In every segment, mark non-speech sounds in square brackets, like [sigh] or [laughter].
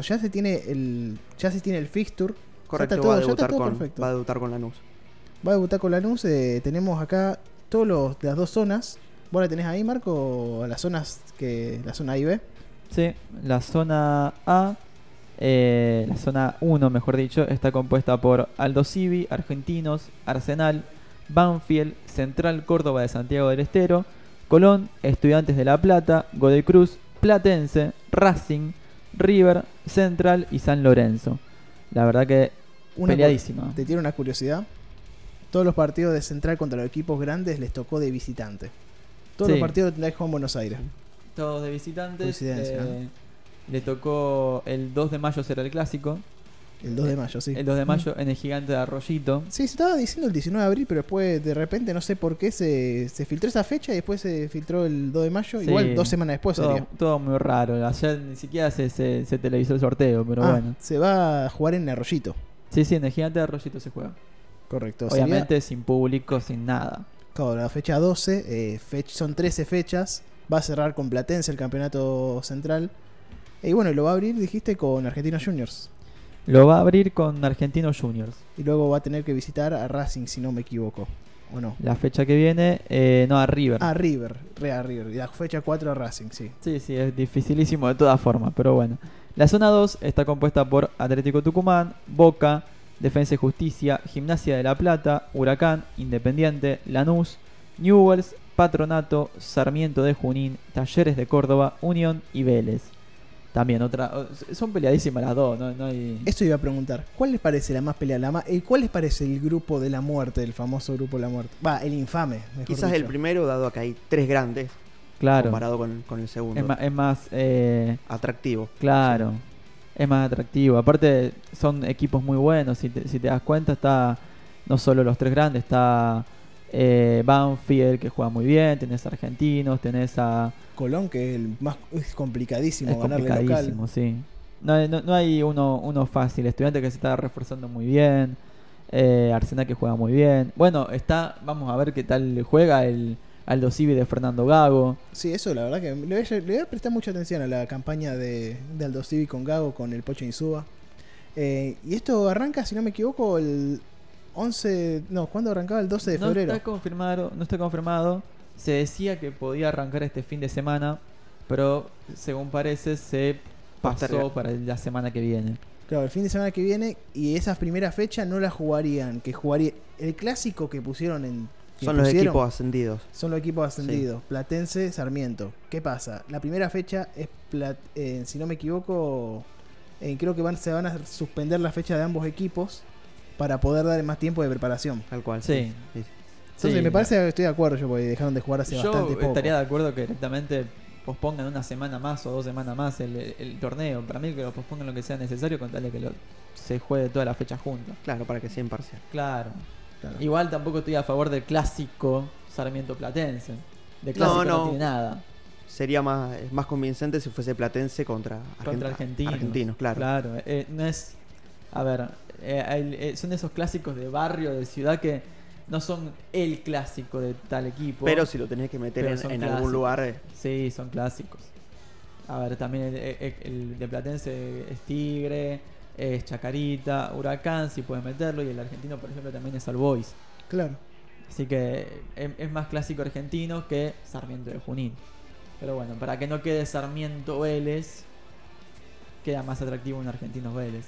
ya se tiene el ya se tiene el fixture. Correcto, está va, a todo- debutar todo con, perfecto. va a debutar con Lanús. Va a debutar con Lanús. eh, tenemos acá todos los de las dos zonas. ¿Vos la tenés ahí, Marco? Las zonas que. La zona A y B. Sí, la zona A, eh, la zona 1 mejor dicho, está compuesta por Aldo Civi, Argentinos, Arsenal, Banfield, Central Córdoba de Santiago del Estero, Colón, Estudiantes de La Plata, Godoy Cruz, Platense, Racing, River, Central y San Lorenzo. La verdad que Una peleadísima. Te tiene una curiosidad. Todos los partidos de Central contra los equipos grandes les tocó de visitante. Todos Sí. los partidos que jugar en Buenos Aires. Todos de visitantes. Coincidencia, eh, Le tocó el 2 de mayo será el clásico. El 2 de mayo, sí. El 2 de mayo en el gigante de Arroyito. Sí, se estaba diciendo el 19 de abril, pero después de repente no sé por qué se, se filtró esa fecha y después se filtró el 2 de mayo. Sí. Igual dos semanas después todo, sería. todo muy raro. Ayer ni siquiera se, se, se televisó el sorteo, pero Ah, bueno. Se va a jugar en Arroyito. Sí, sí, en el gigante de Arroyito se juega. Correcto. Obviamente sin público, sin nada. Claro, la fecha 12, eh, fech- son 13 fechas. Va a cerrar con Platense el campeonato central. Y bueno, lo va a abrir, dijiste, con Argentinos Juniors. Lo va a abrir con Argentinos Juniors. Y luego va a tener que visitar a Racing, si no me equivoco. ¿O no? La fecha que viene, eh, no, a River. A River, re a River. Y la fecha 4 a Racing, sí. Sí, sí, es dificilísimo de todas formas, pero bueno. La zona 2 está compuesta por Atlético Tucumán, Boca, Defensa y Justicia, Gimnasia de la Plata, Huracán, Independiente, Lanús, Newells, Patronato, Sarmiento de Junín, Talleres de Córdoba, Unión y Vélez. También otra. Son peleadísimas las dos, no, no hay. Esto iba a preguntar, ¿cuál les parece la más peleada? La más, eh, ¿Cuál les parece el grupo de la muerte, el famoso grupo de la muerte? Va, el infame, mejor Quizás el primero, dado que hay tres grandes, Claro. comparado con, con el segundo. Es más, es más eh, Atractivo. Claro, es más atractivo. Aparte, son equipos muy buenos. Si te, si te das cuenta, está no solo los tres grandes, está eh, Banfield, que juega muy bien. Tenés argentinos, tenés a. Colón, que es el más es complicadísimo Es ganarle complicadísimo, local. sí. No, hay- no, no hay uno, uno fácil. Estudiante que se está reforzando muy bien. eh, Arsenal que juega muy bien. Bueno, está. Vamos a ver qué tal juega el Aldo Civi de Fernando Gago. Sí, eso la verdad que le voy, a, le voy a prestar mucha atención a la campaña de, de Aldo Civi con Gago, con el Pocho Insúa. Eh, y esto arranca, si no me equivoco, el 11... No, ¿cuándo arrancaba? El 12 de no febrero. está confirmado, no está confirmado. Se decía que podía arrancar este fin de semana, pero según parece se pasó para la semana que viene. Claro, el fin de semana que viene y esa primera fecha no la jugarían, que jugaría el clásico que pusieron en que Son los equipos ascendidos. son los equipos ascendidos, Platense, Sarmiento. ¿Qué pasa? La primera fecha es Plat- eh, si no me equivoco, eh, creo que van se van a suspender la fecha de ambos equipos para poder darle más tiempo de preparación. Tal cual. Sí. sí. Entonces Sí, me parece que estoy de acuerdo yo porque dejaron de jugar hace Yo bastante poco. estaría de acuerdo que directamente pospongan una semana más o dos semanas más el, el torneo. Para mí que lo pospongan lo que sea necesario con tal de que lo- se juegue toda la fecha junta. Claro, para que sea imparcial. Claro. Claro. Igual tampoco estoy a favor del clásico Sarmiento Platense. De clásico no, no. tiene nada. Sería más, más convincente si fuese Platense contra, contra Argent- argentinos. argentinos. claro. Claro, eh, no es. A ver, eh, eh, son esos clásicos de barrio, de ciudad que no son el clásico de tal equipo. Pero si lo tenés que meter en, algún lugar, eh, Sí, son clásicos. A ver, también el, el- el de Platense es Tigre, es Chacarita, Huracán, si puedes meterlo, y el argentino, por ejemplo, también es All Boys. Claro. Así que es, es más clásico argentino que Sarmiento de Junín. Pero bueno, para que no quede Sarmiento Vélez, queda más atractivo un argentino Vélez.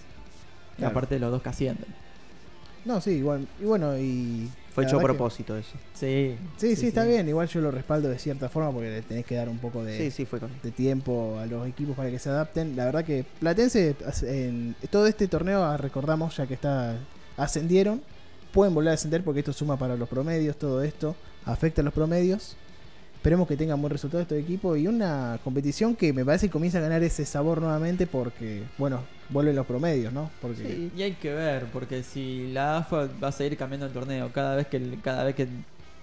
Claro. aparte los dos que ascienden. No, sí, igual. Y bueno, y. fue hecho a que- propósito eso. Sí, Sí, sí, está bien. Igual yo lo respaldo de cierta forma porque le tenés que dar un poco de, Sí, sí, fue con. de tiempo a los equipos para que se adapten. La verdad que Platense, en todo este torneo, ah, recordamos ya que está ascendieron, pueden volver a ascender porque esto suma para los promedios, todo esto afecta a los promedios. Esperemos que tengan buen resultado estos equipos y una competición que me parece que comienza a ganar ese sabor nuevamente porque, bueno, vuelven los promedios, ¿no? Porque Sí, y hay que ver, porque si la AFA va a seguir cambiando el torneo cada vez que cada vez que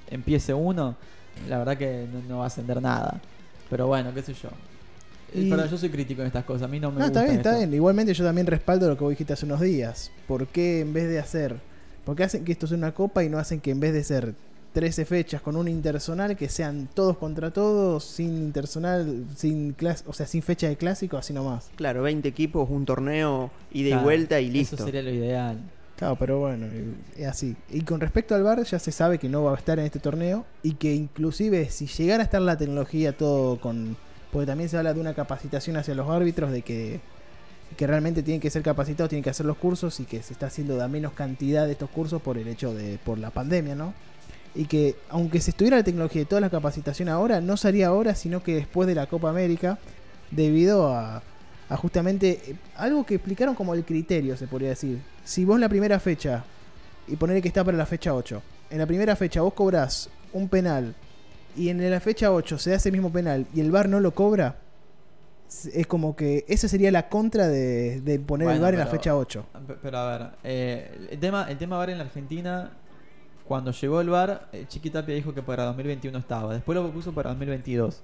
empiece uno, la verdad que no, no va a ascender nada. Pero bueno, qué sé yo. Eh, Y- Pero yo soy crítico en estas cosas, a mí no me No, gusta está bien, está bien. Igualmente yo también respaldo lo que vos dijiste hace unos días. ¿Por qué en vez de hacer... ¿Por qué hacen que esto sea una copa y no hacen que en vez de ser 13 fechas con un interzonal que sean todos contra todos, sin interzonal, sin clas o sea, sin fecha de clásico, así nomás. Claro, 20 equipos, un torneo, ida y Claro, vuelta y listo. Eso sería lo ideal. Claro, pero bueno, es así. Y con respecto al VAR, ya se sabe que no va a estar en este torneo y que inclusive si llegara a estar la tecnología todo con... Porque también se habla de una capacitación hacia los árbitros, de que, que realmente tienen que ser capacitados, tienen que hacer los cursos y que se está haciendo de a menos cantidad de estos cursos por el hecho de... por la pandemia, ¿no? Y que aunque se estuviera la tecnología y toda la capacitación ahora, no sería ahora, sino que después de la Copa América, debido a, a justamente eh, algo que explicaron como el criterio, se podría decir. Si vos en la primera fecha, y ponerle que está para la fecha 8, en la primera fecha vos cobrás un penal y en la fecha 8 se hace el mismo penal y el VAR no lo cobra, es como que esa sería la contra de, de poner el VAR en la fecha 8. Pe- Pero a ver, eh, el tema el tema VAR en la Argentina, cuando llegó el VAR, eh, Chiqui Tapia dijo que para 2021 estaba. Después lo puso para 2022.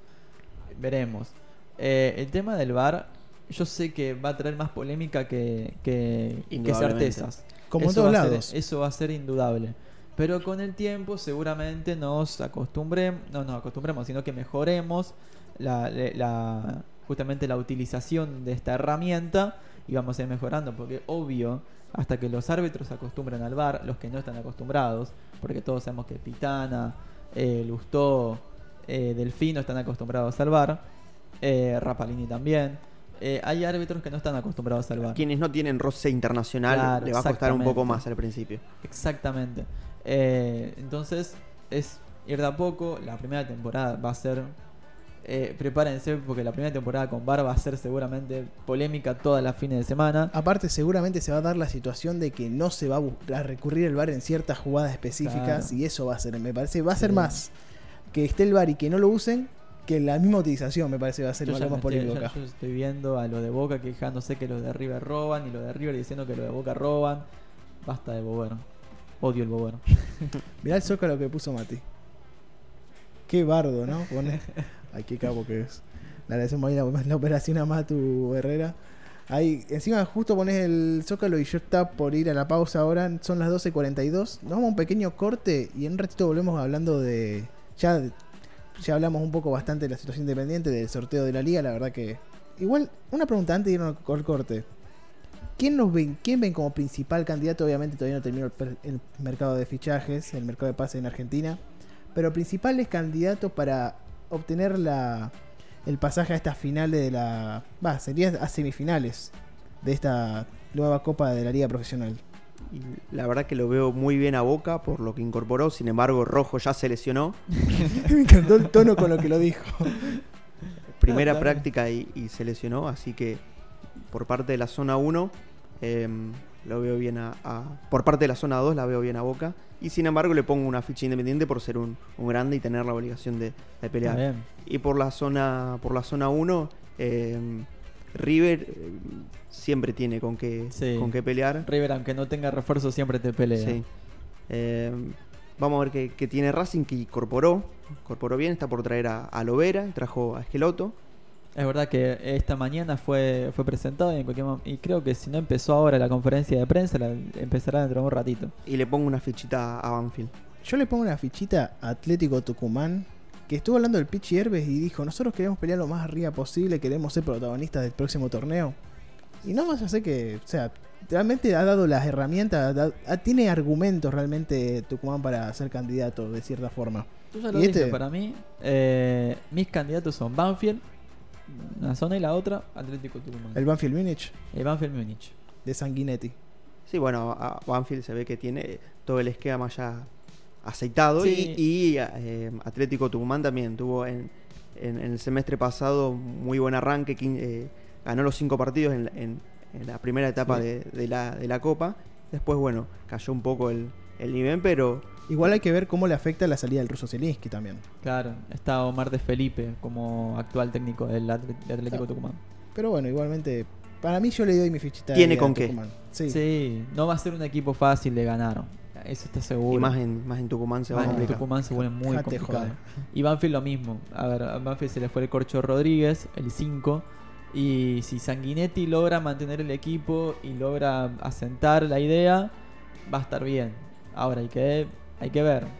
Veremos. Eh, el tema del VAR, yo sé que va a traer más polémica que, que, certezas. Como en Eso todos a ser- lados. eso va a ser indudable. Pero con el tiempo seguramente nos acostumbremos, no nos acostumbremos, sino que mejoremos la- justamente la utilización de esta herramienta y vamos a ir mejorando, porque obvio, hasta que los árbitros se acostumbren al VAR, los que no están acostumbrados, porque todos sabemos que Pitana, eh, Lustó, eh, Delfino están acostumbrados al VAR, eh, Rapalini también. eh, hay árbitros que no están acostumbrados al VAR. Quienes no tienen roce internacional Claro, le va a costar un poco más al principio. Exactamente. Eh, entonces, es ir de a poco. La primera temporada va a ser. Eh, prepárense porque la primera temporada con VAR va a ser seguramente polémica todas las fines de semana. Aparte, seguramente se va a dar la situación de que no se va a, recurrir el VAR en ciertas jugadas específicas Claro. y eso va a ser, me parece, va a ser Sí. más que esté el VAR y que no lo usen que la misma utilización, me parece, va a ser más, polémico acá. yo estoy viendo a los de Boca quejándose que los de River roban y los de River diciendo que los de Boca roban. Basta de bobero. Odio el bobero. [laughs] Mirá el zócalo que puso Mati. Qué bardo, ¿no? Pone. [laughs] Ay, qué que es. Le agradecemos ahí [laughs] la, operación a Matu Herrera. Ahí, encima justo pones el zócalo y yo está por ir a la pausa ahora. Son las 12.42. Nos vamos a un pequeño corte y en un ratito volvemos hablando de. Ya, ya hablamos un poco bastante de la situación independiente, del sorteo de la liga. La verdad que. Igual, una pregunta antes de irnos al corte. ¿Quién nos ven, quién ven como principal candidato? Obviamente todavía no terminó el, el mercado de fichajes, el mercado de pases en Argentina. Pero principales candidatos para obtener la, el pasaje a estas finales de la. Va, sería a semifinales de esta nueva Copa de la Liga Profesional. Y la verdad que lo veo muy bien a Boca por lo que incorporó. Sin embargo, Rojo ya se lesionó. [laughs] Me encantó el tono con lo que lo dijo. [laughs] Primera práctica y, y se lesionó. Así que por parte de la zona 1 em, lo veo bien a, a- Por parte de la zona 2 la veo bien a Boca. Y sin embargo le pongo una ficha independiente por ser un, un grande y tener la obligación de, pelear. bien. Y por la zona por la zona 1, em, River em, siempre tiene con qué, Sí. con qué pelear. River, aunque no tenga refuerzo, siempre te pelea. Sí. Em, vamos a ver qué, qué tiene Racing, que incorporó. Incorporó bien, está por traer a, a Lovera, trajo a Esqueloto. Es verdad que esta mañana fue, fue presentado y, en cualquier y creo que si no empezó ahora la conferencia de prensa, la empezará dentro de un ratito. Y le pongo una fichita a Banfield. Yo le pongo una fichita a Atlético Tucumán. Que estuvo hablando del Pichi Herbes y dijo: Nosotros queremos pelear lo más arriba posible, queremos ser protagonistas del próximo torneo. Y no más hace que, o sea, realmente ha dado las herramientas, da- ha- tiene argumentos realmente Tucumán para ser candidato de cierta forma. Tú ya lo ¿Y dije, este? para mí, eh, mis candidatos son Banfield, una zona y la otra, Atlético Tucumán. El Banfield Munich El Banfield Múnich. de Sanguinetti. Sí, bueno, a Banfield se ve que tiene todo el esquema ya aceitado. Sí. Y, y, eh, Atlético Tucumán también tuvo en, en- en el semestre pasado muy buen arranque. eh, ganó los cinco partidos en, la- en- en la primera etapa Sí. de, de la, de la Copa. Después, bueno, cayó un poco el, el nivel, pero Igual hay que ver cómo le afecta la salida del ruso Zielinski también. Claro, está Omar de Felipe como actual técnico del Atlético Claro. Tucumán. Pero bueno, igualmente, para mí yo le doy mi fichita. Tiene con qué. Tucumán. Sí. Sí. no va a ser un equipo fácil de ganar. Eso está seguro. y más en, más en Tucumán se va a Más en complicar. Tucumán se pone muy Jate complicado. joder. Y Banfield lo mismo. A ver, a Banfield se le fue el Corcho Rodríguez, el 5. Y si Sanguinetti logra mantener el equipo y logra asentar la idea, va a estar bien. Ahora hay que, hay que ver.